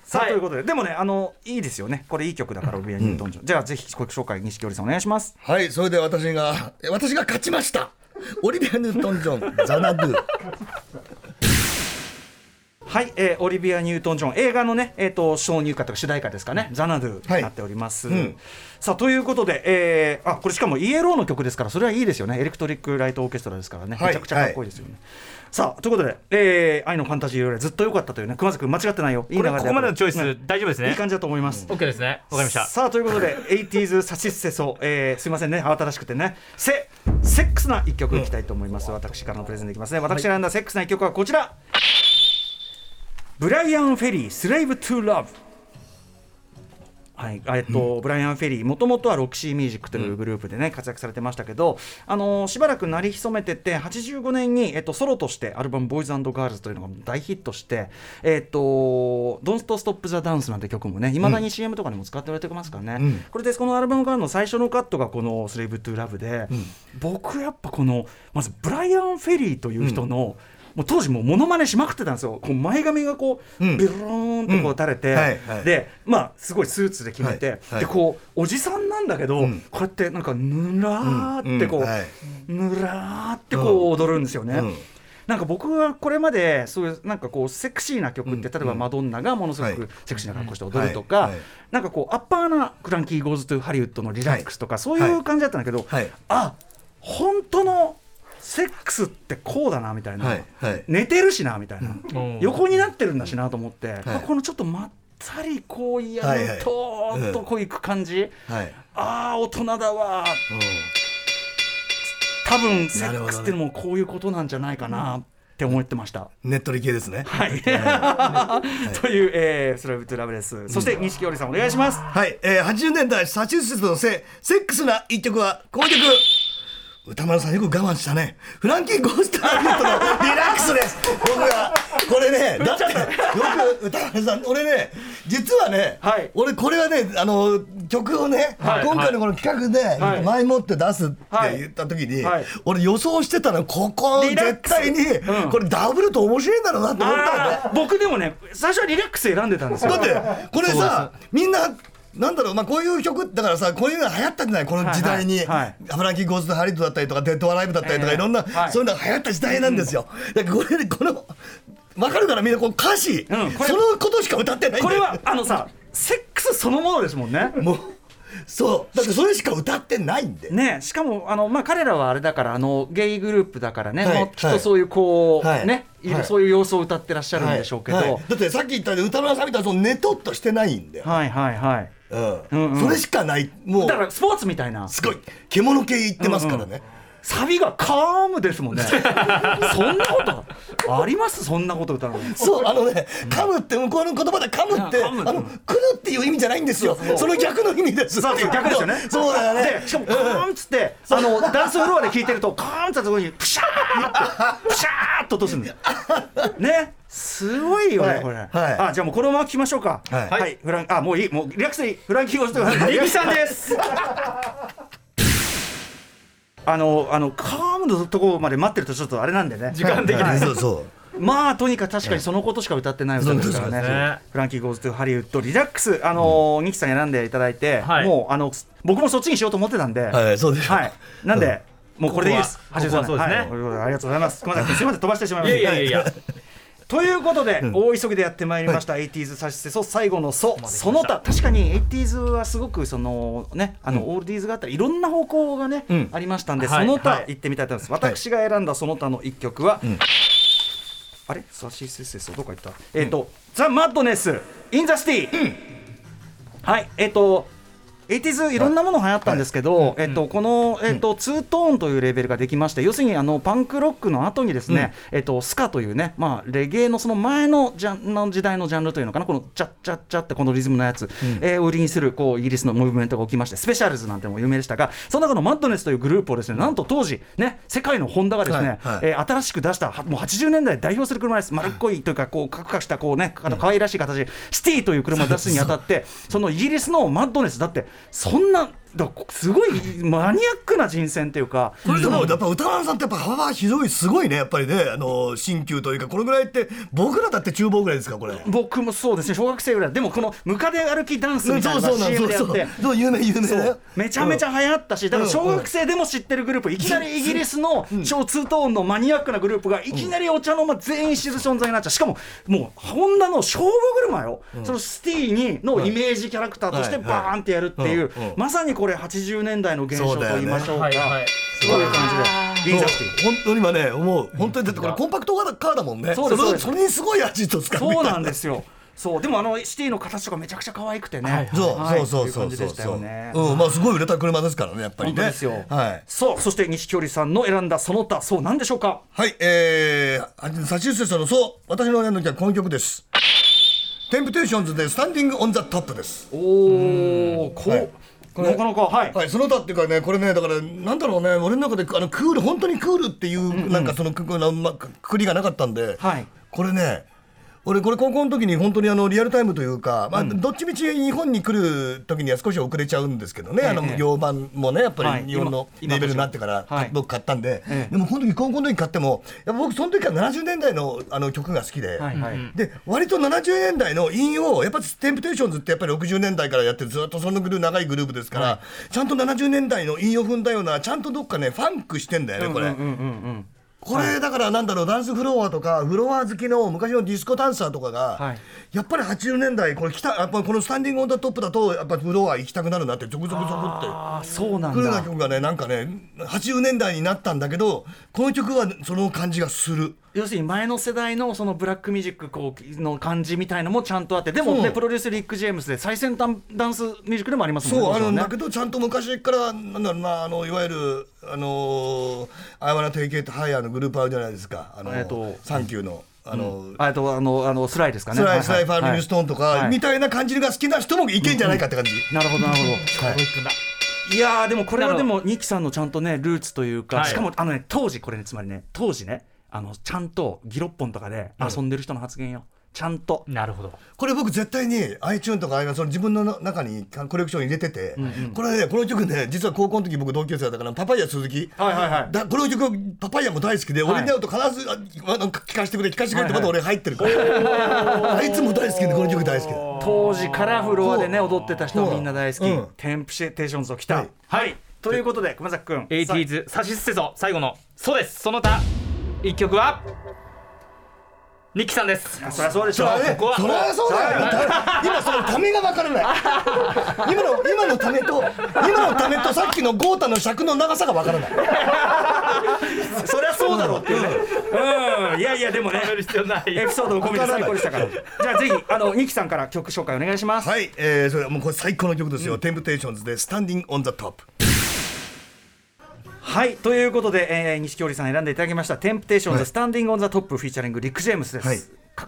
さあ、はい。ということで。でもねあのいいですよね。これいい曲だからオリビア・ニュートン・ジョン、じゃあぜひ曲紹介錦織さんお願いします。はい、それで私が、え私が勝ちました。オリビア・ニュートン・ジョン、ザナドゥ。はい、えーオリビア・ニュートン・ジョン。映画のね、えー、と挿入歌とか主題歌ですかね、ザナドゥはい。になっております、うん。さあということで、えーあこれしかもイエローの曲ですからそれはいいですよね。エレクトリック・ライト・オーケストラですからね、はい。めちゃくちゃかっこいいですよね、さあということで、えー愛のファンタジーよりずっと良かったというね熊崎君間違ってないよ。いい流れでこれここまでのチョイス、ね大丈夫ですね？いい感じだと思います、OK ですね。わかりました。さあということで 80s サシッセソ、えー、すいませんね。慌ただしくてね。セセックスな一曲いきたいと思います、私からのプレゼンでいきますね。私が選んだセックスな一曲はこちら、ブライアン・フェリー「スレイブ・トゥ・ラブ」はい。えっとブライアン・フェリー。もともとはロキシー・ミュージックというグループでね、活躍されてましたけど、あのーしばらく鳴り潜めてて85年に、えっと、ソロとしてアルバム「ボーイズガールズ」というのが大ヒットして「えっと、Don't Stop the Dance」なんて曲もねいまだに CM とかにも使っておられてますからね、これでこのアルバムからの最初のカットがこの「スレイブ・トゥ・ラブで」僕やっぱこのまずブライアン・フェリーという人の、もう当時もうモノマネしまくってたんですよ。こう前髪がこう、うん。ビローンとこう垂れて、うん。はいはい。でまあすごいスーツで決めて、はいはい。でこうおじさんなんだけど、うん。こうやってなんかぬらーってこう、はい。ぬらーってこう踊るんですよね。うん。なんか僕はこれまでそういうなんかこうセクシーな曲って、例えばマドンナがものすごくはい。セクシーな格好して踊るとか、なんかこうアッパーなフランキー・ゴーズ・トゥ・ハリウッドの Relax とか、そういう感じだったんだけど、はい。あ本当のセックスってこうだなみたいな、はいはい。寝てるしなみたいな、うん。横になってるんだしなと思って、はい。このちょっとまったりこうやるはいはい。とーっとこういく感じ、はい。ああ大人だわ。多分セックスっていうのもこういうことなんじゃないかなって思ってました。ネットリ系ですね。はい、という、えー、スラブトゥラブです。そして錦織さんお願いします。はい、えー、80年代サチューセッツのせセックスな一曲はこの曲歌丸さんよく我慢したね。フランキー・ゴースター・リットのリラックスです。僕がこれねだってよく歌丸さん俺ね実はね、はい。俺これはねあの曲をね、はい。今回のこの企画で、はい。前もって出すってはい。言った時に、はい。俺予想してたのここ絶対に、うん。これダブルと面白いんだろうなと思ったのね。あー僕でもね最初はリラックス選んでたんですよ。だってこれさみんななんだろうまあこういう曲だからさこういうのが流行ったんじゃない？この時代に、はい。はいはいフランキー・ゴーズとハリッドだったりとかデッド・アライブだったりとか、ええい。ろんな、はい。そういうのが流行った時代なんですよ、だからこれこの分かるからみんなこの歌詞、うんそのことしか歌ってないこれはあのさセックスそのものですもんね。もうそう。だってそれしか歌ってないんで、ね、しかもあの、まあ、彼らはあれだからあのゲイグループだからね、はい。きっとそういうこう、はい。ねはい。そういう様子を歌ってらっしゃるんでしょうけど、ははい。いだってさっき言ったように歌丸さんみたいなそのネトっとしてないんだよ、はいはいうんうんうんそれしかない。もう。だからスポーツみたいな。すごい。獣系言ってますからね、サビがカームですもんね。そんなこと？あります？そんなこと歌うの。そうあのね噛むって向こうの言葉で噛むってあの来るっていう意味じゃないんですよ。その逆の意味です。そう逆ですよね。そうだよね。でしかもカーンっつってあのダンスフロアで聞いてるとカーンってところにプシャーってプシャーっと落とすんだよ。ね？すごいよね、はい。これ、はい。あじゃあもうこのまま聞きましょうか。はい。フランあもういい。もう Relax でいいフランキーゴーズトゥニッキさんです。あのあのカームのところまで待ってるとちょっとあれなんでね。時間的に。はい。そうそう。まあとにかく確かにそのことしか歌ってない歌ですからね。フランキー・ゴーズ・トゥ・ハリウッド Relax。あのーニッキさん選んでいただいて、はい。もうあの僕もそっちにしようと思ってたんで、はいそうでしょはい。なんで、もうこれでいいです。ここはここはそうですね。はい。ありがとうございます。熊崎君すみません。飛ばしてしまいまいした。やいやいやいやということで、大急ぎでやってまいりました、80s サシセソ最後のソその他確かに 80s はすごくそのねあの、オールディーズがあったりいろんな方向がね、ん。ありましたんで、はい。その他、はい。行ってみたいと思います。私が選んだその他の一曲は、あれ？サシセセソどこ行った？えっ、と、ザ・マッドネス・イン・ザ・シティ、はい。えっ、と 80s いろんなもの流行ったんですけど、えっと、この、えっと、ツートーンというレベルができまして、要するにあのパンクロックの後にですね、えっと、スカというね、まあ、レゲエのその前のジャンの時代のジャンルというのかな、このチャッチャッチャってこのリズムのやつ、えーを売りにするこうイギリスのムーブメントが起きまして、スペシャルズなんても有名でしたが、その中のマッドネスというグループをですね、なんと当時、ね、世界のホンダがですね、はえー新しく出したはもう80年代代表する車です。丸っこいというかこうカクカクしたこうねあの可愛らしい形。シティという車を出すにあたって そのイギリスのマッドネスだってそんなだすごいマニアックな人選っていうか。これでもやっぱ歌丸さんってやっぱ幅広いすごいねやっぱりねあの新旧というかこれぐらいって僕らだって厨房ぐらいですかこれ。僕もそうですね。小学生ぐらい。でもこのムカデ歩きダンスみたいな CM でやって。そう有名有名めちゃめちゃ流行ったし、だから小学生でも知ってるグループ、いきなりイギリスの超ツートーンのマニアックなグループが、いきなりお茶の間全員知る存在になっちゃう、しかも、もう、ホンダの勝負車よ、そのシティにのイメージキャラクターとしてはいバーンってやるっていうまさにこれ、80年代の現象と言いましょうか、そういう感じで。本当に今ね思う。本当にだってこれコンパクトカーだもんね。れそうですそうです。それにすごい味と使うみ。たいそうなんですよ。そう。でもあのシティの形とかめちゃくちゃ可愛くてね、そうはい。そうそうそうそう。い感じでしたよね。うん。まあすごい売れた車ですからねやっぱりね。本当ですよ。はい。そう。そして西京里さんの選んだその他そうなんでしょうか？はい、えー、サチューセさんのそう、私の選んだ曲はこの曲です。テンプテーションズで Standing on the Top です。おお、こう、はいこれなかなかはい。はい、その他っていうかね、これね、だから、なんだろうね、俺の中で、あの、クール、本当にクールっていう、なんかその、くくなまくくりがなかったんで。はいこれね。俺これ高校の時に本当にあのリアルタイムというか、まあ、どっちみち日本に来る時には少し遅れちゃうんですけどね、あのええ洋盤もねやっぱはい。り日本の今レベルになってからはい。僕買ったんで、ええ。でもこの時高校の時買ってもやっぱ僕その時から70年代のあの曲が好きで、はいはい。で割と70年代の韻をやっぱテンプテーションズってやっぱり60年代からやってずっとそのグルー長いグループですから、ちゃんと70年代の韻を踏んだようなちゃんとどっかねファンクしてんだよねこれ。これだからなんだろうダンスフロアとかフロア好きの昔のディスコダンサーとかが、はいやっぱり80年代これ来たやっぱこのスタンディングオンザトップだとやっぱフロア行きたくなるなってちょくちょくちょくって。ああそうなんクールなだ。曲がねなんかね80年代になったんだけどこの曲はその感じがする要するに前の世代のそのブラックミュージックこうの感じみたいのもちゃんとあってでもねプロデュースリック・ジェームスで最先端ダンスミュージックでもありますもんそうあもちろんだけどちゃんと昔からなんだろうなあのいわゆるあの「I wanna take it higher」のグループあるじゃないですか。あの、えっとサンキューのあの、あとあのあのスライですかね。スライスライファーリングストーンとか、はい。みたいな感じが好きな人もいけんじゃないかって感じ、なるほどなるほど。はい。いやーでもこれはでもニキさんのちゃんとねルーツというか、はい。しかもあのね当時これねつまりね当時ねあのちゃんとギロッポンとかで遊んでる人の発言よ、ちゃんと。なるほど。これ僕絶対に iTune とかああいうのその自分の中にコレクション入れてて、これねこの曲ね実は高校の時僕同級生だったからパパイヤ鈴木、はいはいはい。だこの曲パパイヤも大好きで、はい。俺に会うと必ずあ聞かせてくれ聞かせてくれってまだ俺入ってるから、あいつも大好きでこの曲大好きで。当時からフロアでね踊ってた人はみんな大好き、う。ん。テンプシェテーションズを来た、はい。はい。ということで熊崎君 80s サシスセソ最後のそうです。その他一曲は？ニッキさんです。そりゃそうでしょそりゃねここは。そりゃそうだよ。た今そのためが分からない今の今のためと今のためとさっきの豪太の尺の長さが分からない。そりゃそうだろうっていうね。うん。いやいやでもね。エピソードを込めて最高でしたから。じゃあぜひあのニキさんから曲紹介お願いします。はい、えー、それはもうこれ最高の曲ですよ、テンプテーションズで「 Standing on the Top」はいということで、えー、錦織さん選んでいただきました「テンプテーションズ、はい Standing on the Top」 featuring リック・ジェームスです。はい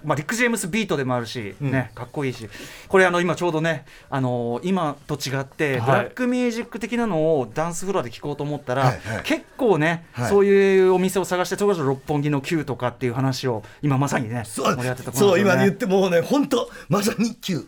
まあ、リック・ジェームスビートでもあるし、ね、かっこいいし、これ、あの今ちょうどね、あのー今と違って、はい。ブラックミュージック的なのをダンスフロアで聴こうと思ったら、結構ね、はい。そういうお店を探して、それこそ六本木の Q とかっていう話を、今まさにね、そう。盛り上がってたそう今言ってもうね本当まさに9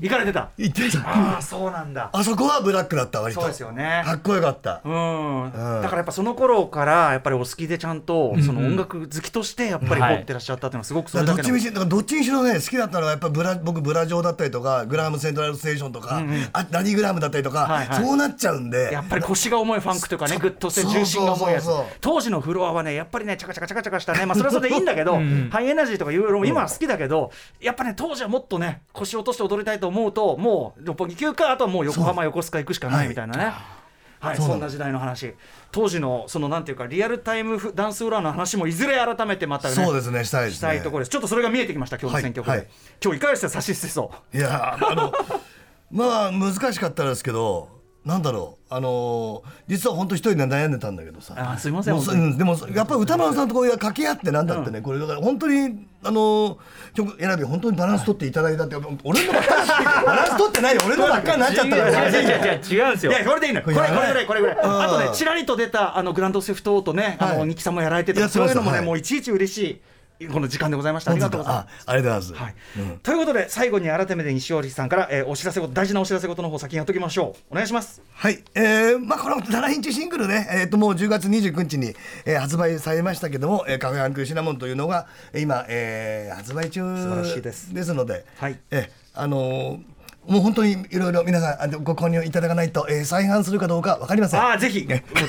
行かれてた。言ってた。ああ、そうなんだ。あそこはブラックだった割と。そうですよね。かっこよかった。うん、ん。だからやっぱその頃からやっぱりお好きでちゃんとその音楽好きとしてやっぱりはい。持ってらっしゃったっていうのはすごくそだれだけどっちみちだからどっちにしろね好きだったのはやっぱブラ僕ブラジョーだったりとかグラハムセントラルステーションとか、あラニーグラムだったりとか、はいはい。そうなっちゃうんで。やっぱり腰が重いファンクというかねグッとして重心が重いやつ。当時のフロアはねやっぱりねチャカチャカチャカチャカしたね。まあそれはそれでいいんだけどハイエナジーとかいろいろ今は好きだけどやっぱね当時はもっとね腰を落として踊りたいと思うともう六本木級かあとはもう横浜横須賀行くしかないみたいなねはい、そんな時代の話。当時のそのなんていうかリアルタイムフダンスフロアの話もいずれ改めてまたねそうですねしたいですね。したいところです。ちょっとそれが見えてきました今日の選曲で、はい。はい今日いかがでした？サシステソいやあの まあ難しかったですけどなんだろうあのー実は本当一人で悩んでたんだけどさ。あすいませんでもやっぱり歌丸さんとこういう掛け合ってなんだってね、これだから本当にあのー曲選び本当にバランス取っていただいたって俺のばっかりバランス取ってないよ俺のばっかりになっちゃったから違う違う違う違うんですよいやこれでいいのよこれこれぐらいこれぐらいんあとねちらりと出たあのグランドセフトオートねあのはいニキさんもやられてたそういうのもねはいもういちいち嬉しいこの時間でございました。ありがとうございます。あありがとうございます、はい。うん。ということで最後に改めて西織さんから、えーお知らせ事大事なお知らせ事の方先にやっときましょう。お願いします。はい、えーまあ、この7インチシングルね、えー、ともう10月29日に、えー発売されましたけども、えーカフェアンクシナモンというのがえー今、えー発売中素晴らしいです。ので、はいえーあのーもう本当にいろいろ皆さんご購入いただかないと、えー再販するかどうかわかりません。ああぜひ。もう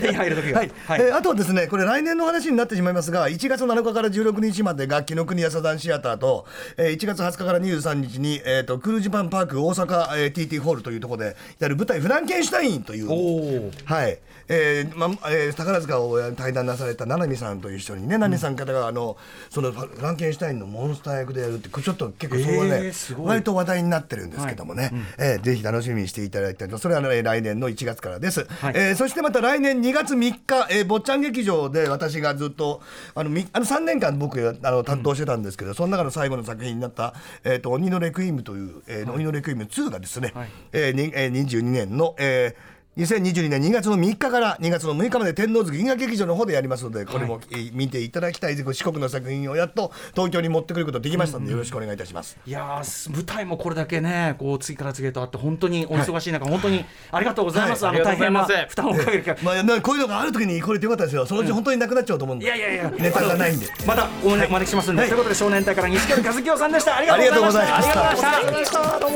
手に 入る時がはい。えーあとはですねこれ来年の話になってしまいますが1月7日から16日までが紀ノ国屋サザンシアターと、えー1月20日から23日に、えー、とクルージパンパーク大阪、えー TT ホールというところでやる舞台「フランケンシュタイン」というおはい。えーまえー宝塚を対談なされた七海さんと一緒にね、七海さん方があのそのフランケンシュタインのモンスター役でやるってちょっと結構そこはね、えー割と話題になってるんですけどもね、えーぜひ楽しみにしていただきたいと。それは、ね、来年の1月からです、はい。えーそしてまた来年2月3日、えー、坊ちゃん劇場で私がずっとあのみあの3年間僕あの担当してたんですけど、その中の最後の作品になった「えー、と鬼のレクイーム」という、えー鬼のレクイーム2がですね、はい。えーにえー22年の、えー2022年2月の3日から2月の6日まで天王洲銀河劇場の方でやりますのでこれも、えー見ていただきたい四国の作品をやっと東京に持ってくることできましたので、よろしくお願いいたします。いやーす舞台もこれだけねこう次から次へとあって本当にお忙しい中、本当にありがとうございます、はい。あの大変なありがとうございます。負担をかける機会。まあ、なこういうのがある時にこれてよかったですよ。そのうち本当になくなっちゃうと思うんで、いやいやいや。ネタがないんで。またお招きしますんで、はい。ということで少年隊から西川和樹さんでした。ありがとうございました。ありがとうございました。ありがとうございました。ど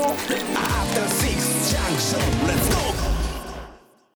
うも